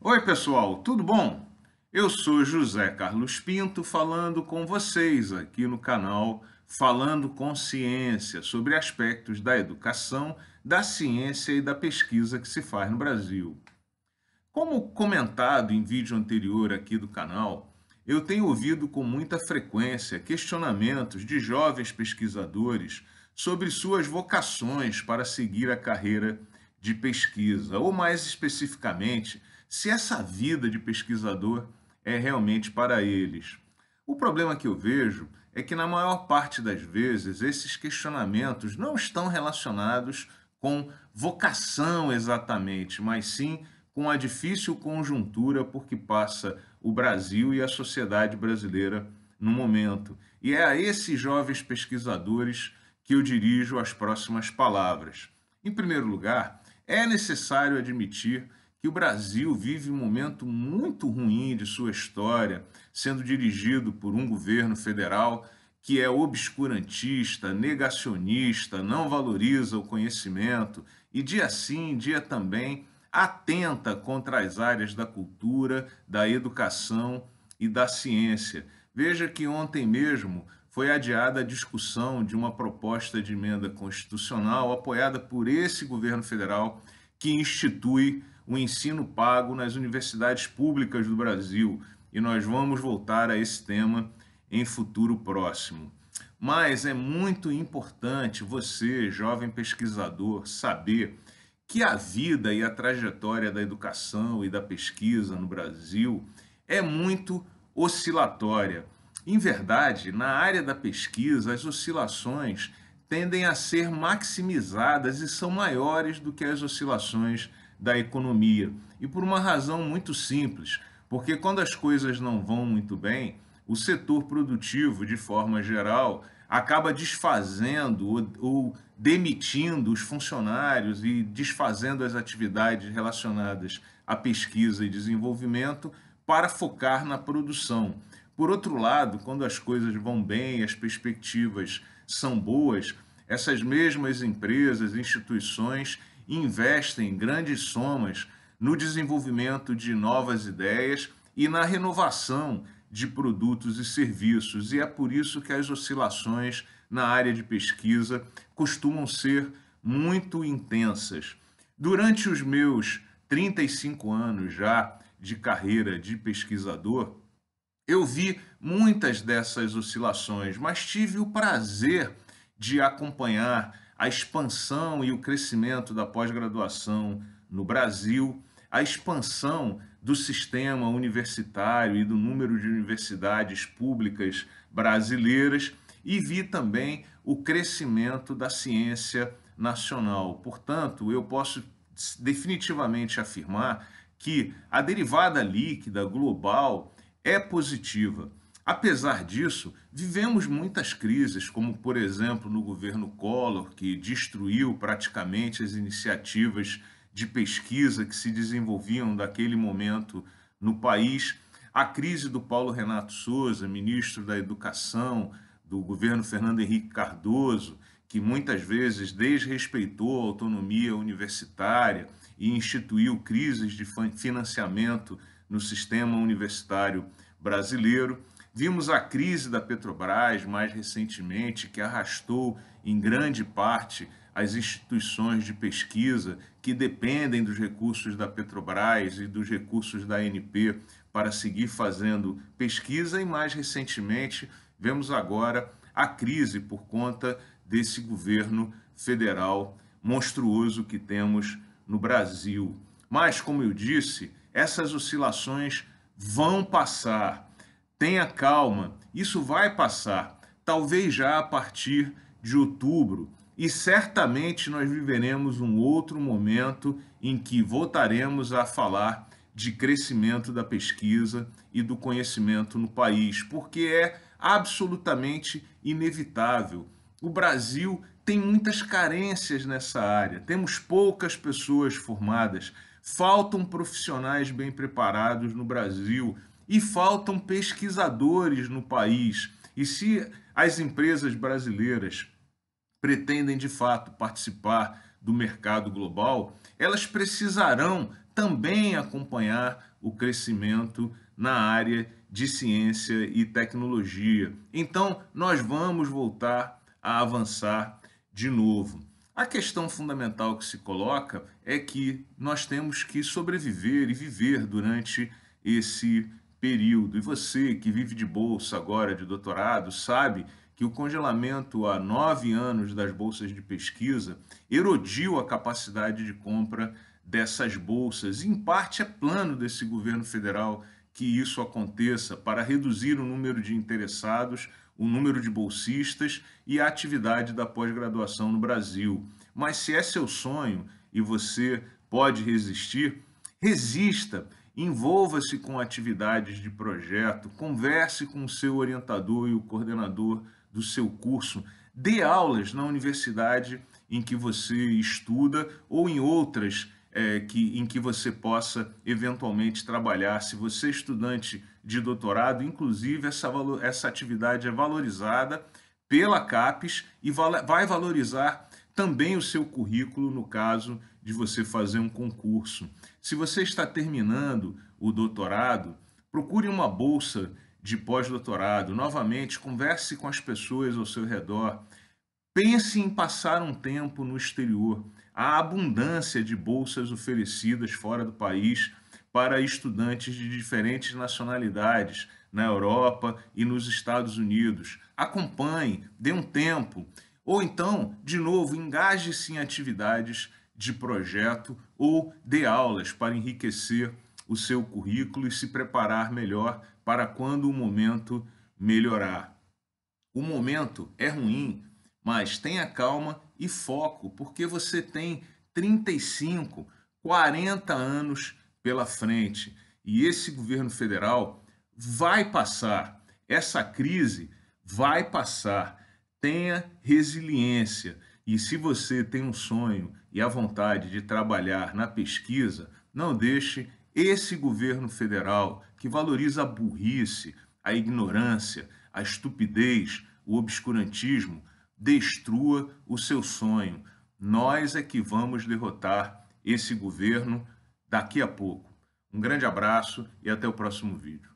Oi, pessoal, tudo bom? Eu sou José Carlos Pinto falando com vocês aqui no canal Falando com Ciência sobre aspectos da educação, da ciência e da pesquisa que se faz no Brasil. Como comentado em vídeo anterior aqui do canal, eu tenho ouvido com muita frequência questionamentos de jovens pesquisadores sobre suas vocações para seguir a carreira de pesquisa, ou mais especificamente, se essa vida de pesquisador é realmente para eles. O problema que eu vejo é que, na maior parte das vezes, esses questionamentos não estão relacionados com vocação exatamente, mas sim com a difícil conjuntura por que passa o Brasil e a sociedade brasileira no momento. E é a esses jovens pesquisadores que eu dirijo as próximas palavras. Em primeiro lugar, é necessário admitir que o Brasil vive um momento muito ruim de sua história, sendo dirigido por um governo federal que é obscurantista, negacionista, não valoriza o conhecimento e, dia sim, dia também, atenta contra as áreas da cultura, da educação e da ciência. Veja que ontem mesmo foi adiada a discussão de uma proposta de emenda constitucional apoiada por esse governo federal que institui o ensino pago nas universidades públicas do Brasil. E nós vamos voltar a esse tema em futuro próximo. Mas é muito importante você, jovem pesquisador, saber que a vida e a trajetória da educação e da pesquisa no Brasil é muito oscilatória. Em verdade, na área da pesquisa, as oscilações tendem a ser maximizadas e são maiores do que as oscilações da economia. E por uma razão muito simples, porque quando as coisas não vão muito bem, o setor produtivo, de forma geral, acaba desfazendo ou, ou, demitindo os funcionários e desfazendo as atividades relacionadas à pesquisa e desenvolvimento para focar na produção. Por outro lado, quando as coisas vão bem, as perspectivas são boas, essas mesmas empresas, instituições investem grandes somas no desenvolvimento de novas ideias e na renovação de produtos e serviços, e é por isso que as oscilações na área de pesquisa costumam ser muito intensas. Durante os meus 35 anos já de carreira de pesquisador, eu vi muitas dessas oscilações, mas tive o prazer de acompanhar a expansão e o crescimento da pós-graduação no Brasil, a expansão do sistema universitário e do número de universidades públicas brasileiras e vi também o crescimento da ciência nacional. Portanto, eu posso definitivamente afirmar que a derivada líquida global é positiva. Apesar disso, vivemos muitas crises, como por exemplo no governo Collor, que destruiu praticamente as iniciativas de pesquisa que se desenvolviam daquele momento no país, a crise do Paulo Renato Souza, ministro da Educação do governo Fernando Henrique Cardoso, que muitas vezes desrespeitou a autonomia universitária e instituiu crises de financiamento no sistema universitário brasileiro Vimos a crise da Petrobras mais recentemente, que arrastou em grande parte as instituições de pesquisa que dependem dos recursos da Petrobras e dos recursos da ANP para seguir fazendo pesquisa, e mais recentemente vemos agora a crise por conta desse governo federal monstruoso que temos no Brasil. Mas, como eu disse, essas oscilações vão passar Tenha calma, isso vai passar, talvez já a partir de outubro, e certamente nós viveremos um outro momento em que voltaremos a falar de crescimento da pesquisa e do conhecimento no país, porque é absolutamente inevitável. O Brasil tem muitas carências nessa área, temos poucas pessoas formadas, faltam profissionais bem preparados no Brasil e faltam pesquisadores no país. E se as empresas brasileiras pretendem de fato participar do mercado global, elas precisarão também acompanhar o crescimento na área de ciência e tecnologia. Então, nós vamos voltar a avançar de novo. A questão fundamental que se coloca é que nós temos que sobreviver e viver durante esse período. E você que vive de bolsa agora, de doutorado, sabe que o congelamento há nove anos das bolsas de pesquisa erodiu a capacidade de compra dessas bolsas. Em parte é plano desse governo federal que isso aconteça para reduzir o número de interessados, o número de bolsistas e a atividade da pós-graduação no Brasil. Mas se é seu sonho e você pode resistir, resista Envolva-se com atividades de projeto, converse com o seu orientador e o coordenador do seu curso, dê aulas na universidade em que você estuda ou em outras é, que, em que você possa eventualmente trabalhar. Se você é estudante de doutorado, inclusive essa, essa atividade é valorizada pela CAPES e vai valorizar também o seu currículo no caso de você fazer um concurso. Se você está terminando o doutorado, procure uma bolsa de pós-doutorado. Novamente, converse com as pessoas ao seu redor. Pense em passar um tempo no exterior. Há abundância de bolsas oferecidas fora do país para estudantes de diferentes nacionalidades na Europa e nos Estados Unidos. Acompanhe, dê um tempo. Ou então, de novo, engaje-se em atividades de projeto ou de aulas para enriquecer o seu currículo e se preparar melhor para quando o momento melhorar. O momento é ruim, mas tenha calma e foco, porque você tem 35, 40 anos pela frente e esse governo federal vai passar. Essa crise vai passar tenha resiliência. E se você tem um sonho e a vontade de trabalhar na pesquisa, não deixe esse governo federal que valoriza a burrice, a ignorância, a estupidez, o obscurantismo, destrua o seu sonho. Nós é que vamos derrotar esse governo daqui a pouco. Um grande abraço e até o próximo vídeo.